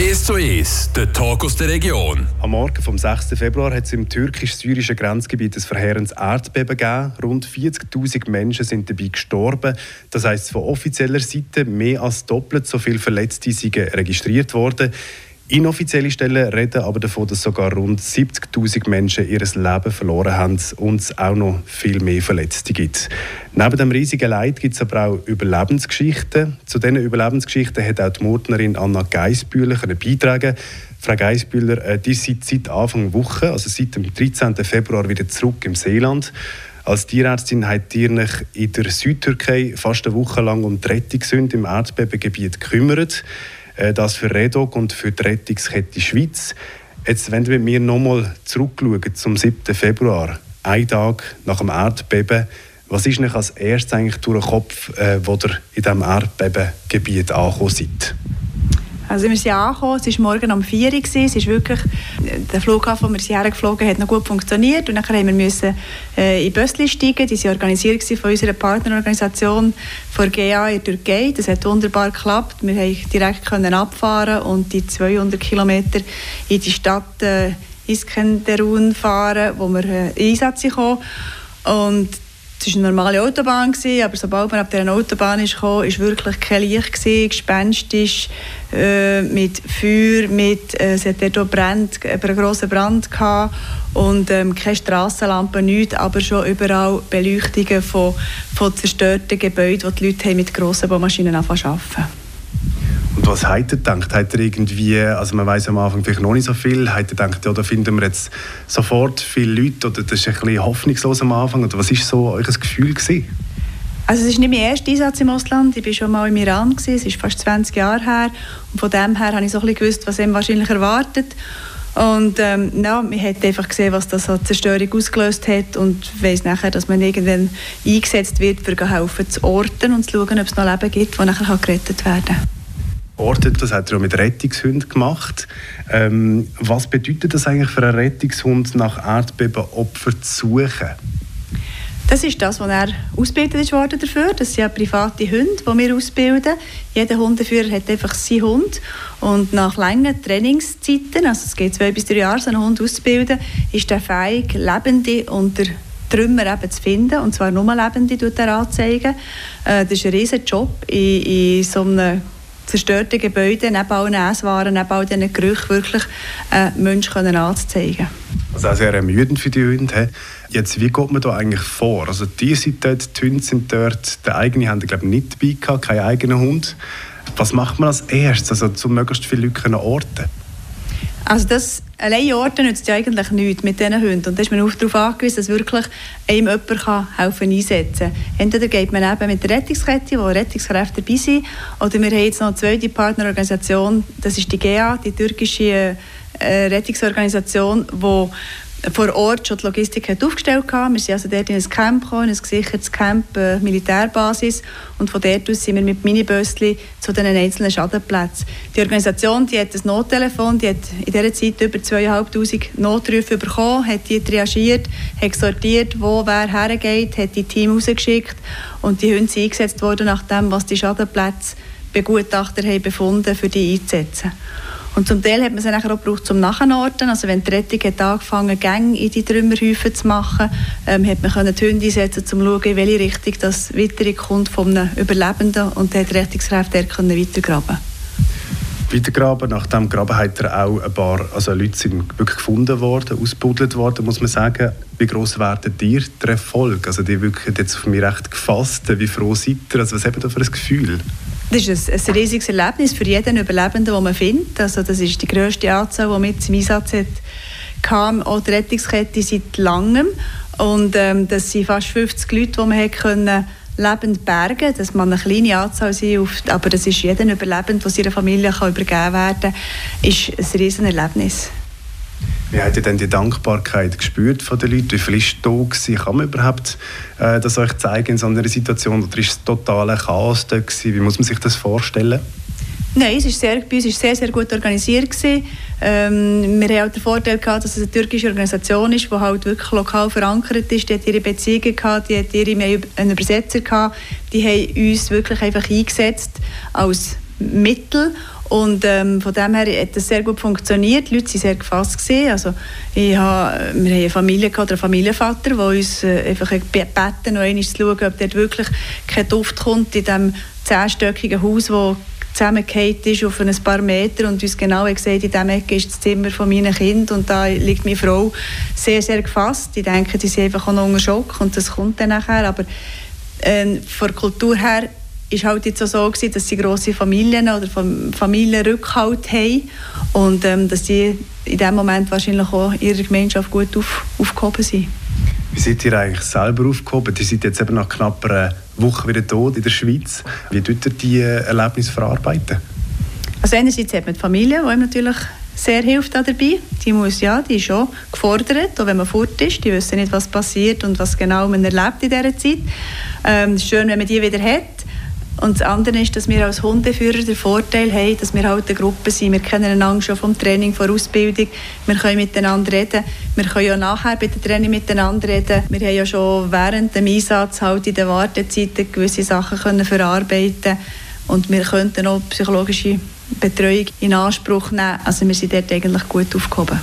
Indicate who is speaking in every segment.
Speaker 1: 1 zu 1, der Talk aus der Region.
Speaker 2: Am Morgen vom 6. Februar hat es im türkisch-syrischen Grenzgebiet ein verheerendes Erdbeben gegeben. Rund 40.000 Menschen sind dabei gestorben. Das heisst, von offizieller Seite mehr als doppelt so viele Verletzte sind registriert worden. Inoffizielle Stellen reden aber davon, dass sogar rund 70.000 Menschen ihr Leben verloren haben und es auch noch viel mehr Verletzte gibt. Neben dem riesigen Leid gibt es aber auch Überlebensgeschichten. Zu diesen Überlebensgeschichten hat auch die Mordnerin Anna Geisbühler beitragen Frau Geisbühler, äh, die sind seit Anfang Woche, also seit dem 13. Februar, wieder zurück im Seeland. Als Tierärztin habt ihr euch in der Südtürkei fast eine Woche lang um die Rettungshunde im Erdbebengebiet gekümmert. Äh, das für Redog und für die Rettungskette Schweiz. Jetzt, wenn wir mit mir nochmal zurückschauen zum 7. Februar, ein Tag nach dem Erdbeben, was ist euch als erstes eigentlich durch den Kopf, äh, wo ihr in diesem Erdbebengebiet angekommen seid?
Speaker 3: Also wir sind angekommen, es war morgen um 4 Uhr, es ist wirklich, der Flughafen, wo wir hergeflogen hat noch gut funktioniert. Und dann mussten wir müssen, äh, in Bösli steigen, die waren organisiert von unserer Partnerorganisation von GA in der Türkei, das hat wunderbar geklappt, wir konnten direkt können abfahren und die 200 Kilometer in die Stadt äh, Iskenderun fahren, wo wir äh, in Einsatz kamen und es war eine normale Autobahn, aber sobald man auf dieser Autobahn kam, war wirklich kein Licht, gespenstisch, äh, mit Feuer, mit, äh, es hat dort Brand, einen grossen Brand gehabt und ähm, keine Strassenlampen, nichts, aber schon überall Beleuchtungen von, von zerstörten Gebäuden, wo die Leute mit grossen Baumaschinen anfangen
Speaker 2: und was hat er gedacht? Hat er irgendwie, also man weiß am Anfang vielleicht noch nicht so viel, hat er gedacht, ja, da finden wir jetzt sofort viele Leute oder das ist ein bisschen hoffnungslos am Anfang oder was war so euer Gefühl gewesen?
Speaker 3: Also es ist nicht mein erster Einsatz im Ausland. Ich war schon mal im Iran, gewesen. es ist fast 20 Jahre her. Und von dem her habe ich so ein bisschen gewusst, was ihm wahrscheinlich erwartet. Und ähm, ja, man hat einfach gesehen, was das an Zerstörung ausgelöst hat und weiss nachher, dass man irgendwann eingesetzt wird, für helfen zu orten und zu schauen, ob es noch Leben gibt, das nachher gerettet werden kann
Speaker 2: ortet. Das hat er auch mit Rettungshunden gemacht. Ähm, was bedeutet das eigentlich für einen Rettungshund, nach Erdbebenopfern zu suchen?
Speaker 3: Das ist das, was er ausgebildet wurde dafür. Das sind ja private Hunde, die wir ausbilden. Jeder Hundeführer hat einfach seinen Hund. Und nach langen Trainingszeiten, also es geht zwei bis drei Jahre, so einen Hund auszubilden, ist er fähig, Lebende unter Trümmer eben zu finden. Und zwar nur Lebende, tut er anzeigen. Äh, das ist ein riesiger Job in, in so einem zerstörte Gebäude, neben allen Esswaren, neben all diesen Gerüchen wirklich äh, Menschen können anzuzeigen.
Speaker 2: Also auch sehr ermüdend für die Hunde. Jetzt, wie geht man da eigentlich vor? Also die sind dort, die Hunde sind dort, der eigene haben glaube ich nicht dabei gehabt, keinen eigenen Hund. Was macht man als erstes, also um möglichst viele Leute orten
Speaker 3: also das allein Orten nützt ja eigentlich nichts mit diesen Hunden. Und da ist man auch darauf angewiesen, dass wirklich einem jemand kann helfen einsetzen kann. Entweder geht man eben mit der Rettungskette, wo Rettungskräfte dabei sind, oder wir haben jetzt noch eine zweite Partnerorganisation, das ist die GEA, die türkische äh, Rettungsorganisation, die vor Ort schon die Logistik hat aufgestellt hatte. Wir sind also dort in ein Camp gekommen, in ein gesichertes Camp, äh, Militärbasis. Und von dort aus sind wir mit Minibösschen zu den einzelnen Schadenplätzen. Die Organisation die hat ein Nottelefon, die hat in dieser Zeit über 2'500 Notrufe bekommen, hat die triagiert, hat sortiert, wo wer hergeht, hat die Team rausgeschickt und die Hunde sind eingesetzt worden, nachdem was die Schadenplätze Begutachter haben befunden, für die einzusetzen. Und zum Teil hat man sie auch gebraucht zum Nachorten. Also wenn die Rettung hat angefangen Gänge in die Trümmerhäufen zu machen, ähm, hat man können die Hunde einsetzen, um zu schauen, in welche Richtung das weitere kommt von einem Überlebenden und hat die Rettungskräfte können weitergraben
Speaker 2: weitergraben. Nach dem Graben hat er auch ein paar also Leute sind wirklich gefunden worden, ausgebuddelt worden, muss man sagen. Wie groß werden dir der Erfolg? Also die wirklich jetzt auf mich recht gefasst. Wie froh seid ihr? Also was habt ihr für ein Gefühl?
Speaker 3: Das ist ein, ein riesiges Erlebnis für jeden Überlebenden, den man findet. Also das ist die grösste Anzahl, die mit zum Einsatz hat, kam. Auch die Rettungskette seit langem. Und ähm, das sind fast 50 Leute, die man hat können lebend bergen Das man eine kleine Anzahl sein, aber das ist jeden Überlebend, der seiner Familie kann übergeben werden kann, ist ein riesen Erlebnis.
Speaker 2: Wie habt ihr denn die Dankbarkeit gespürt von den Leuten? Wie viel ist da gewesen? Kann man überhaupt äh, das euch zeigen in so einer Situation? Oder ist es total Chaos da gewesen? Wie muss man sich das vorstellen?
Speaker 3: Nein, es ist sehr, bei uns war sehr, sehr gut organisiert. Ähm, wir haben auch den Vorteil, gehabt, dass es eine türkische Organisation ist, die halt wirklich lokal verankert ist. Die hat ihre Beziehungen gehabt, die hat ihre, einen Übersetzer gehabt. Die haben uns wirklich einfach eingesetzt als Mittel Und ähm, von dem her hat das sehr gut funktioniert. Die Leute waren sehr gefasst. Gewesen. Also, ich habe, wir haben eine Familie gehabt, einen Familienvater, der uns äh, einfach gebeten noch einmal zu schauen, ob dort wirklich kein Duft kommt in diesem zehnstöckigen Haus, das zusammengefallen ist auf ein paar Meter und uns genau gesagt, in diesem Ecke ist das Zimmer von meinen Kind und da liegt meine Frau sehr, sehr gefasst. Ich denke, die sind einfach auch noch unter Schock und das kommt dann nachher. Aber äh, von der Kultur her ist halt jetzt auch so gewesen, dass sie große Familien oder Familienrückhalt haben und ähm, dass sie in dem Moment wahrscheinlich auch in ihrer Gemeinschaft gut auf, aufgehoben sind.
Speaker 2: Wie seid ihr eigentlich selber aufgehoben? Ihr seid jetzt eben nach knapp einer Woche wieder tot in der Schweiz. Wie tut ihr die Erlebnisse verarbeiten?
Speaker 3: Also einerseits hat man die Familie, die ihm natürlich sehr hilft dabei. Die muss ja, die ist schon gefordert, auch wenn man fort ist. Die wissen nicht, was passiert und was genau man erlebt in dieser Zeit. Ähm, es ist schön, wenn man die wieder hat. Und das andere ist, dass wir als Hundeführer den Vorteil haben, dass wir halt eine Gruppe sind. Wir kennen einander schon vom Training, von der Ausbildung. Wir können miteinander reden. Wir können ja nachher bei dem Training miteinander reden. Wir haben ja schon während dem Einsatz halt in der Wartezeit gewisse Sachen können verarbeiten und wir könnten auch psychologische Betreuung in Anspruch nehmen. Also wir sind dort eigentlich gut aufgehoben.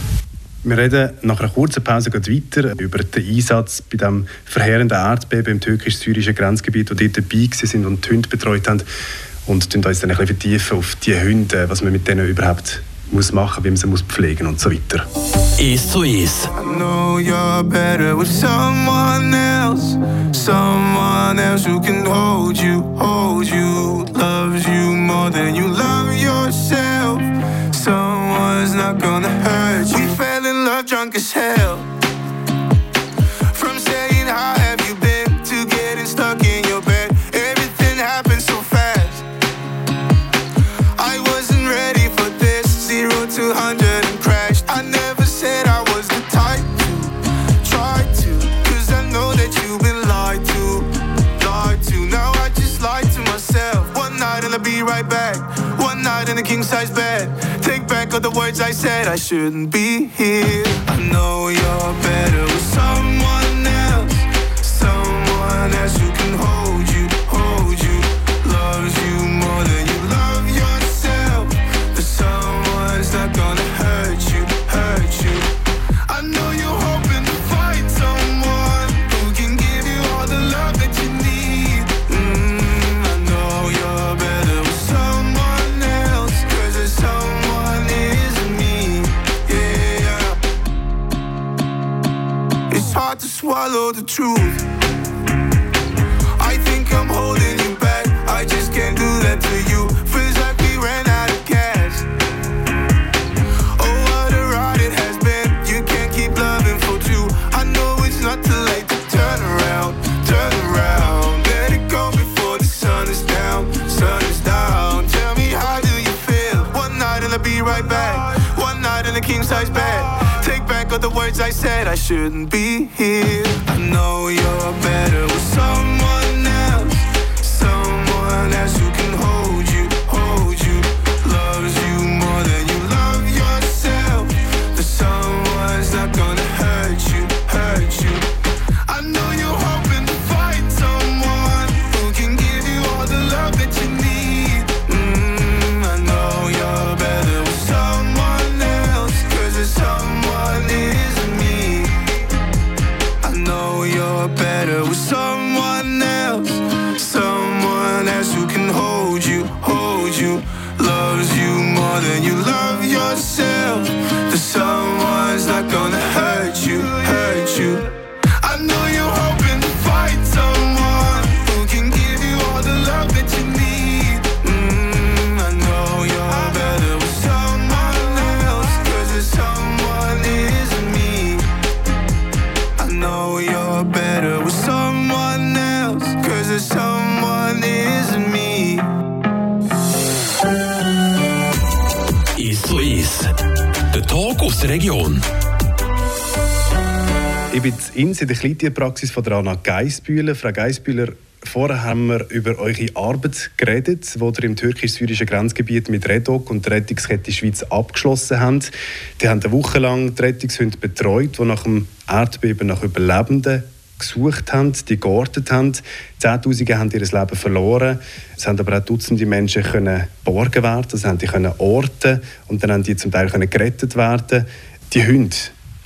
Speaker 2: Wir reden nach einer kurzen Pause weiter über den Einsatz bei dem verheerenden Erdbeben im türkisch-syrischen Grenzgebiet, wo die dabei sind und die Hunde betreut haben. Und uns dann ein bisschen vertiefen auf die Hunde, was man mit denen überhaupt muss machen, wie man sie muss pflegen und so weiter.
Speaker 1: Ist zu ist. I know you're better with someone else, someone else who can hold you, hold you, loves you more than you love yourself. Someone's not gonna hurt you. Drunk as hell. From saying, How have you been? to getting stuck in your bed. Everything happened so fast. I wasn't ready for this. Zero to hundred and crashed. I never said I was the type to try to. Cause I know that you've been lied to. Lied to. Now I just lied to myself. One night and I'll be right back. One night in a king size bed back of the words I said I shouldn't be here. I know you're better with someone shouldn't be here. I know you're der Region.
Speaker 2: Ich bin in der Kleintierpraxis von Anna Geisbühler. Frau Geisbühler, vorher haben wir über eure Arbeit geredet, die ihr im türkisch-syrischen Grenzgebiet mit Redok und der Rettungskette Schweiz abgeschlossen habt. Die haben eine Woche lang die Rettungshunde betreut, die nach dem Erdbeben nach Überlebenden gesucht haben, die geortet haben. Zehntausende haben ihr Leben verloren. Es haben aber auch Dutzende Menschen können geborgen werden, also haben die orten und dann haben die zum Teil können gerettet werden. Die Hunde,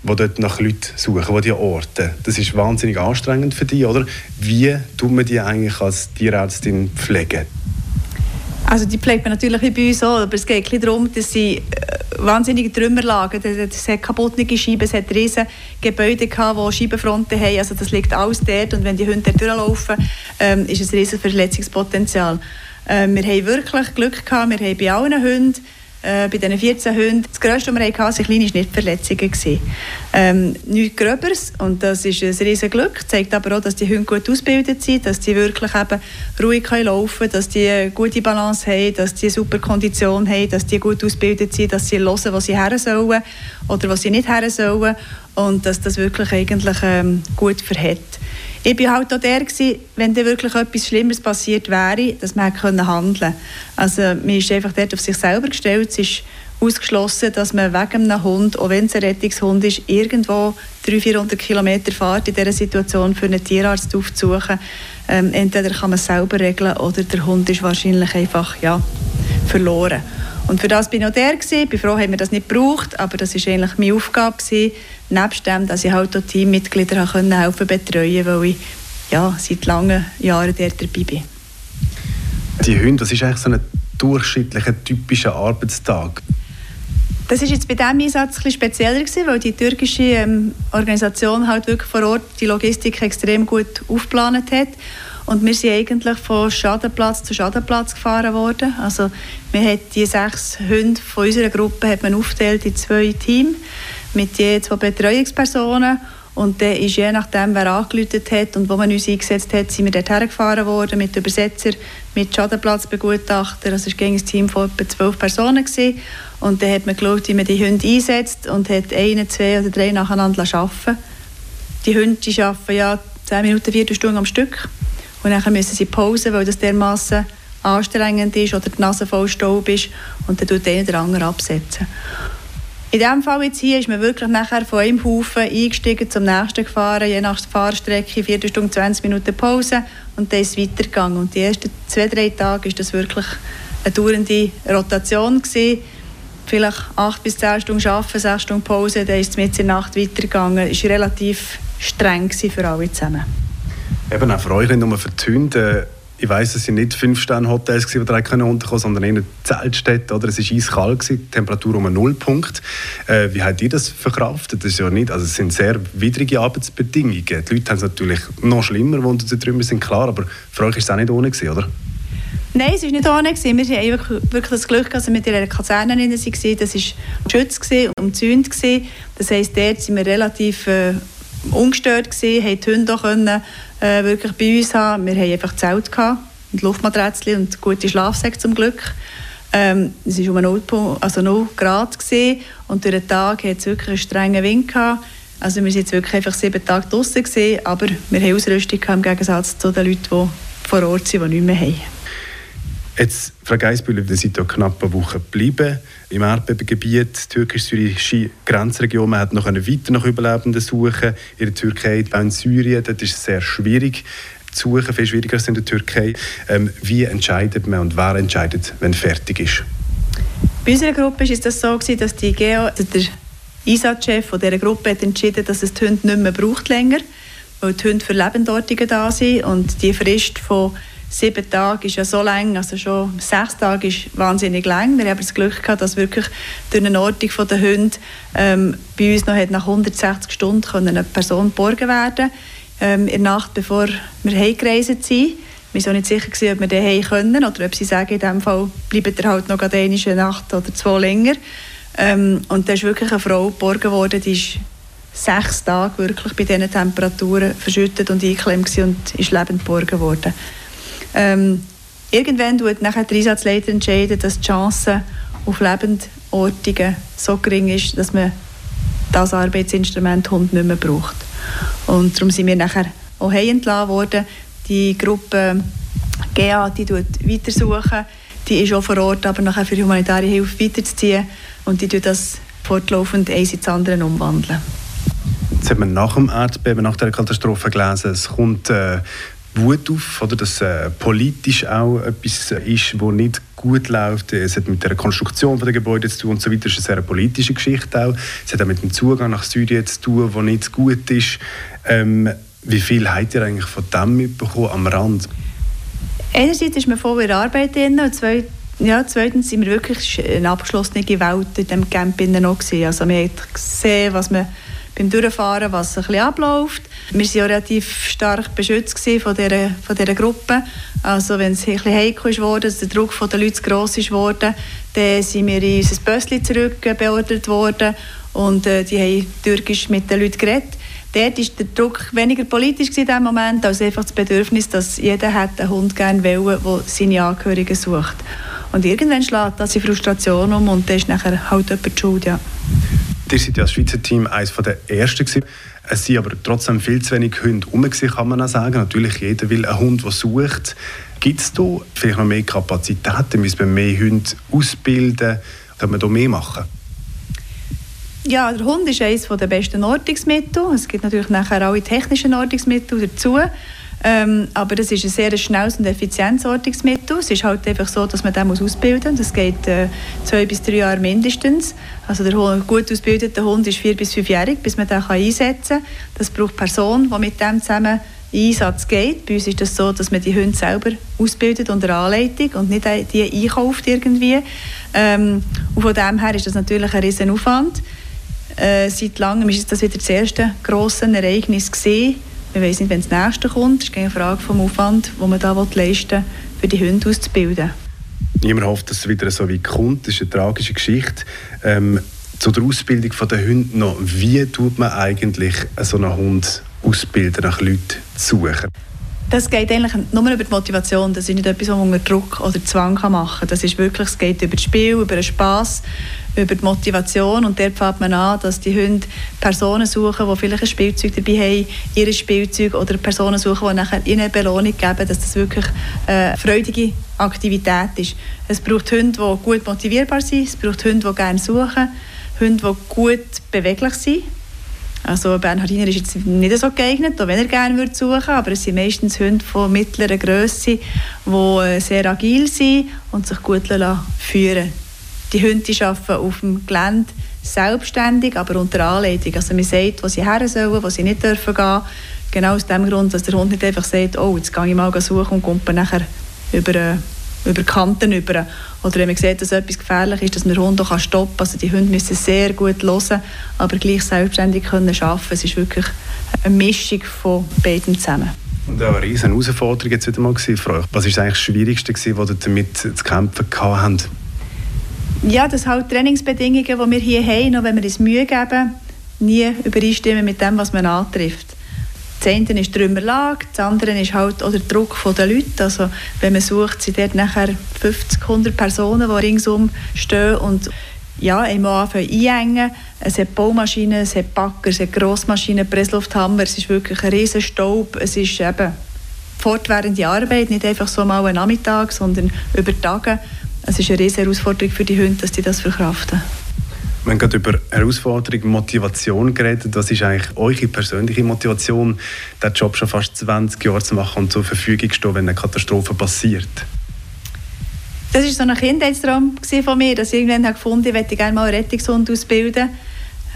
Speaker 2: die dort nach Leuten suchen, die die orten, das ist wahnsinnig anstrengend für die, oder? Wie tut man die eigentlich als Tierärztin pflegen?
Speaker 3: Also die pflegt man natürlich bei uns auch, aber es geht darum, dass sie äh, wahnsinnige Trümmerlagen, es hat kaputte Scheiben, es hat riesige Gebäude gehabt, die Scheibenfronten haben, also das liegt alles dort. Und wenn die Hunde durchlaufen, ähm, ist es ein riesiges Verletzungspotenzial. Ähm, wir haben wirklich Glück gehabt, wir haben bei allen Hunden äh, bei diesen 14 Hunden. Das Größte, was wir hatten, waren kleine Schnittverletzungen. Ähm, nichts Gröberes und das ist ein riesiges Glück. zeigt aber auch, dass die Hunde gut ausgebildet sind, dass sie wirklich eben ruhig laufen können, dass die eine gute Balance haben, dass die eine super Kondition haben, dass die gut ausgebildet sind, dass sie hören, wo sie her sollen oder wo sie nicht her sollen und dass das wirklich eigentlich ähm, gut verhält ich war halt auch der, gewesen, wenn da wirklich etwas Schlimmes passiert wäre, dass man handeln konnte. Also man ist einfach dort auf sich selber gestellt. Es ist ausgeschlossen, dass man wegen einem Hund, auch wenn es ein Rettungshund ist, irgendwo 300, 400 Kilometer fährt in dieser Situation für einen Tierarzt aufzusuchen. Ähm, entweder kann man es selber regeln oder der Hund ist wahrscheinlich einfach ja, verloren. Und für das bin ich auch der gewesen. Ich bin froh, haben wir das nicht gebraucht, aber das war eigentlich meine Aufgabe gewesen, nebst dem, dass ich halt auch Teammitglieder können helfen betreuen, weil ich ja, seit langen Jahren dort dabei bin.
Speaker 2: Die Hunde, was ist eigentlich so ein durchschnittlicher, typischer Arbeitstag?
Speaker 3: Das ist jetzt bei diesem Einsatz ein spezieller gewesen, weil die türkische ähm, Organisation halt wirklich vor Ort die Logistik extrem gut aufgeplant hat. Und wir sind eigentlich von Schadenplatz zu Schadenplatz gefahren worden. Also wir haben die sechs Hunde von unserer Gruppe hat man aufgeteilt in zwei Teams mit je zwei Betreuungspersonen. Und dann ist je nachdem, wer angerufen hat und wo man uns eingesetzt hat, sind wir dort hergefahren worden mit Übersetzer, mit Schadenplatzbegutachter. Also es war ein Team von etwa zwölf Personen. Gewesen. Und dann hat man geschaut, wie man die Hunde einsetzt und hat eine, zwei oder drei nacheinander arbeiten Die Hunde arbeiten ja zehn Minuten, vier Stunden am Stück. Und dann müssen sie pausen, weil das dermaßen anstrengend ist oder die Nase voll Staub ist. Und dann tut der oder andere absetzen. In diesem Fall jetzt hier ist man wirklich nachher von einem Haufen eingestiegen, zum nächsten gefahren, je nach Fahrstrecke, vier Stunden, 20 Minuten Pause und dann ist es weitergegangen. Und die ersten zwei, drei Tage war das wirklich eine dauernde Rotation. Gewesen. Vielleicht acht bis zehn Stunden arbeiten, sechs Stunden Pause, dann ist es mit der Nacht weitergegangen. Es war relativ streng für alle zusammen.
Speaker 2: Eben auch für euch, nicht nur für die Hunde ich weiß, es sind nicht fünf Sterne Hotels, die können unterkommen, sondern eher Zeltstädte. Oder es war eiskalt, gewesen, Temperatur um einen Nullpunkt. Äh, wie habt ihr das verkraftet? Das ist ja nicht, also es sind sehr widrige Arbeitsbedingungen. Die Leute haben es natürlich noch schlimmer, die unter den Trümmern sind, klar, aber für euch war es auch nicht ohne, gewesen, oder?
Speaker 3: Nein, es war nicht ohne. Wir hatten wirklich das Glück, dass wir mit ihrer Kaserne waren. Das war geschützt und umzäunt. Das heisst, dort sind wir relativ äh, ungestört gewesen, haben die Hunde können, äh, wirklich bei uns haben. Wir hatten einfach Zelt gehabt, und Luftmatratschen und gute Schlafsäcke zum Glück. Ähm, es war um 0, also 0 Grad gewesen, und durch den Tag hat es wirklich einen strengen Wind gehabt. Also wir waren jetzt wirklich einfach sieben Tage draußen gewesen, aber wir haben Ausrüstung im Gegensatz zu den Leuten, die vor Ort sind, die nichts mehr haben.
Speaker 2: Jetzt, Frau Geisbühler, wir sind hier knapp eine Woche geblieben im Erdbebengebiet, türkisch-syrische Grenzregion. Man hat noch weiter nach Überlebenden suchen. In der Türkei, auch in Syrien, dort ist es sehr schwierig zu suchen, viel schwieriger als in der Türkei. Ähm, wie entscheidet man und wer entscheidet, wenn fertig ist?
Speaker 3: Bei unserer Gruppe war es so, dass die Geo, also der Einsatzchef dieser Gruppe hat entschieden, dass es die Hunde nicht mehr braucht länger, weil die Hunde für Lebendortige da sind und die Frist von sieben Tage ist ja so lang, also schon sechs Tage ist wahnsinnig lang. Wir haben das Glück gehabt, dass wirklich durch eine Ortung der Hunde ähm, bei uns noch nach 160 Stunden können eine Person geborgen werden ähm, in der Nacht, bevor wir heimgereist sind. Wir waren nicht sicher, ob wir den heim können oder ob sie sagen, in diesem Fall bleibt er halt noch eine Nacht oder zwei länger. Ähm, und da ist wirklich eine Frau geborgen worden, die ist sechs Tage wirklich bei diesen Temperaturen verschüttet und eingeklemmt und ist lebend geborgen worden. Ähm, irgendwann wird nachher der Einsatzleiter entscheiden, dass die Chance auf Lebendortungen so gering ist, dass man das Arbeitsinstrument Hund nicht mehr braucht. Und darum sind wir nachher auch entlassen worden. Die Gruppe GA, die tut weitersuchen, die ist auch vor Ort, aber nachher für humanitäre Hilfe weiterzuziehen und die tut das fortlaufend eins ins andere umwandeln.
Speaker 2: Jetzt hat man nach dem Erdbeben, nach der Katastrophe gelesen, es kommt äh, Wut auf, oder, dass äh, politisch auch etwas ist, wo nicht gut läuft. Es hat mit der Konstruktion der Gebäude zu tun und so weiter. Es ist eine sehr politische Geschichte auch. Es hat auch mit dem Zugang nach Syrien zu tun, der nicht gut ist. Ähm, wie viel habt ihr eigentlich von dem mitbekommen am Rand?
Speaker 3: Einerseits ist man voll in der Arbeit drin und zwei, ja, zweitens sind wir wirklich eine abgeschlossene Welt in diesem Camp noch gewesen. Also man hat gesehen, was man beim Durchfahren, was ein bisschen abläuft. Wir waren relativ stark beschützt von dieser, von dieser Gruppe. Also wenn es ein bisschen heikel worden, dass der Druck der Leute zu gross worden, dann sind wir in unser Bösschen zurückbeordert worden und äh, die haben türkisch mit den Leuten geredet. Dort war der Druck weniger politisch in diesem Moment, als einfach das Bedürfnis, dass jeder hat einen Hund gerne will, der seine Angehörigen sucht. Und irgendwann schlägt das in Frustration um und dann ist nachher halt jemand Schuld, ja.
Speaker 2: Ihr seid ja als Schweizer Team eines der ersten gewesen. Es sind aber trotzdem viel zu wenig Hunde herum, kann man auch sagen. Natürlich, jeder will einen Hund, der sucht. Gibt es da vielleicht noch mehr Kapazitäten? Müssen wir mehr Hunde ausbilden? Können wir da mehr machen?
Speaker 3: Ja, der Hund ist eines der besten Ortungsmittel. Es gibt natürlich nachher auch technische Ortungsmittel dazu. Ähm, aber das ist ein sehr schnelles und effizientes Ortungsmittel. Es ist halt einfach so, dass man den ausbilden muss. Das geht äh, zwei bis drei Jahre mindestens. Also der gut ausgebildete Hund ist vier bis fünfjährig, bis man den einsetzen kann. Das braucht Person, die mit dem zusammen in Einsatz geht. Bei uns ist das so, dass man die Hunde selber ausbildet unter Anleitung und nicht die einkauft irgendwie. Ähm, und von dem her ist das natürlich ein riesen Aufwand. Äh, seit langem ist das wieder das erste grosse Ereignis gesehen wir wissen nicht, wenn das nächste kommt. Es ist eine Frage vom Aufwand, den man da leisten will, für die Hunde auszubilden.
Speaker 2: Niemand hofft, dass es wieder so wie kommt. Das ist eine tragische Geschichte. Ähm, zu der Ausbildung der Hunde noch. Wie tut man eigentlich so einen Hund ausbilden, nach Leuten zu suchen?
Speaker 3: Das geht eigentlich nur über die Motivation. Das ist nicht etwas, was man unter Druck oder Zwang machen kann. Das ist wirklich, es geht über das Spiel, über den Spass, über die Motivation. Und dort fängt man an, dass die Hunde Personen suchen, die vielleicht ein Spielzeug dabei haben, ihr Spielzeug, oder Personen suchen, die nachher ihnen eine Belohnung geben, dass das wirklich eine freudige Aktivität ist. Es braucht Hunde, die gut motivierbar sind, es braucht Hunde, die gerne suchen, Hunde, die gut beweglich sind also Bernhardiner ist jetzt nicht so geeignet, auch wenn er gerne würde suchen aber es sind meistens Hunde von mittlerer Größe, die äh, sehr agil sind und sich gut führen Die Hunde arbeiten auf dem Gelände selbstständig, aber unter Anleitung. Also man sagt, wo sie her sollen, wo sie nicht dürfen gehen. Genau aus dem Grund, dass der Hund nicht einfach sagt, oh, jetzt gehe ich mal suchen und komme nachher über äh, über Kanten über. Oder wenn man sieht, dass etwas gefährlich ist, dass man den Hund auch stoppen kann. Also die Hunde müssen sehr gut hören, aber gleich selbstständig können arbeiten. Es ist wirklich eine Mischung von beiden zusammen.
Speaker 2: Und auch eine riesige Herausforderung jetzt wieder mal für euch. Was war eigentlich das Schwierigste, was ihr damit zu kämpfen habt?
Speaker 3: Ja, das sind halt Trainingsbedingungen, die wir hier haben, auch wenn wir uns Mühe geben, nie übereinstimmen mit dem, was man antrifft. Das eine ist die Trümmerlage, das andere ist halt auch der Druck der Leute. Also, wenn man sucht, sind dort nachher 50, 100 Personen, die ringsum stehen und ja, einmal anfangen einengen. Es hat Baumaschinen, es hat Backer, es hat Grossmaschinen, Presslufthammer, es ist wirklich ein riesen Staub. Es ist eben fortwährende Arbeit, nicht einfach so mal einen Nachmittag, sondern über Tage. Es ist eine riesige Herausforderung für die Hunde, dass sie das verkraften.
Speaker 2: Wir haben gerade über Herausforderung, Motivation geredet. Was ist eigentlich eure persönliche Motivation, den Job schon fast 20 Jahre zu machen und zur Verfügung zu stehen, wenn eine Katastrophe passiert?
Speaker 3: Das war so ein Kindheitstraum von mir, dass ich irgendwann gefunden habe, ich möchte gerne mal einen Rettungshund ausbilden.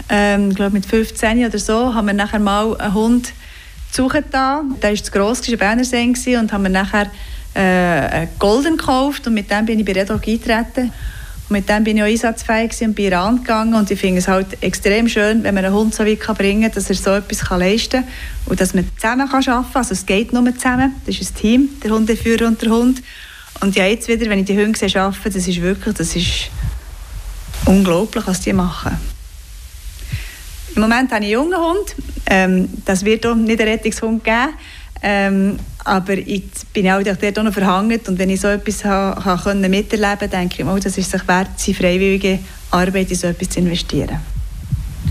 Speaker 3: Ähm, ich glaube, mit 15 oder so haben wir nachher mal einen Hund suchen da. Der war zu gross, war ein Berner See und haben wir nachher äh, einen Golden gekauft und mit dem bin ich bei Redog eingetreten. Und mit dem bin ich auch einsatzfähig und bin Iran gegangen und ich finde es halt extrem schön, wenn man einen Hund so weit kann bringen kann, dass er so etwas leisten kann und dass man zusammen kann arbeiten kann. Also es geht nur zusammen, das ist ein Team, der Hundeführer und der Hund. Und ja, jetzt wieder, wenn ich die Hunde sehe arbeiten, das ist wirklich, das ist unglaublich, was die machen. Im Moment habe ich einen jungen Hund, ähm, das wird auch nicht einen Rettungshund geben, ähm, aber ich bin auch dort noch verhangen und wenn ich so etwas ha, ha können miterleben denke ich, oh, das ist sich wert, seine freiwillige Arbeit in so etwas zu investieren.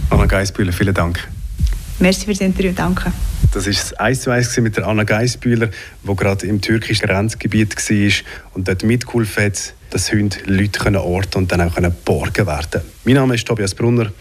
Speaker 2: Anna Geisbühler, vielen Dank.
Speaker 3: Merci für das Interview, danke.
Speaker 2: Das war das 1 zu 1 mit der Anna Geisbühler, die gerade im türkischen Grenzgebiet war und dort mitgeholfen hat, dass Hunde Leute orten und dann auch borgen werden können. Mein Name ist Tobias Brunner.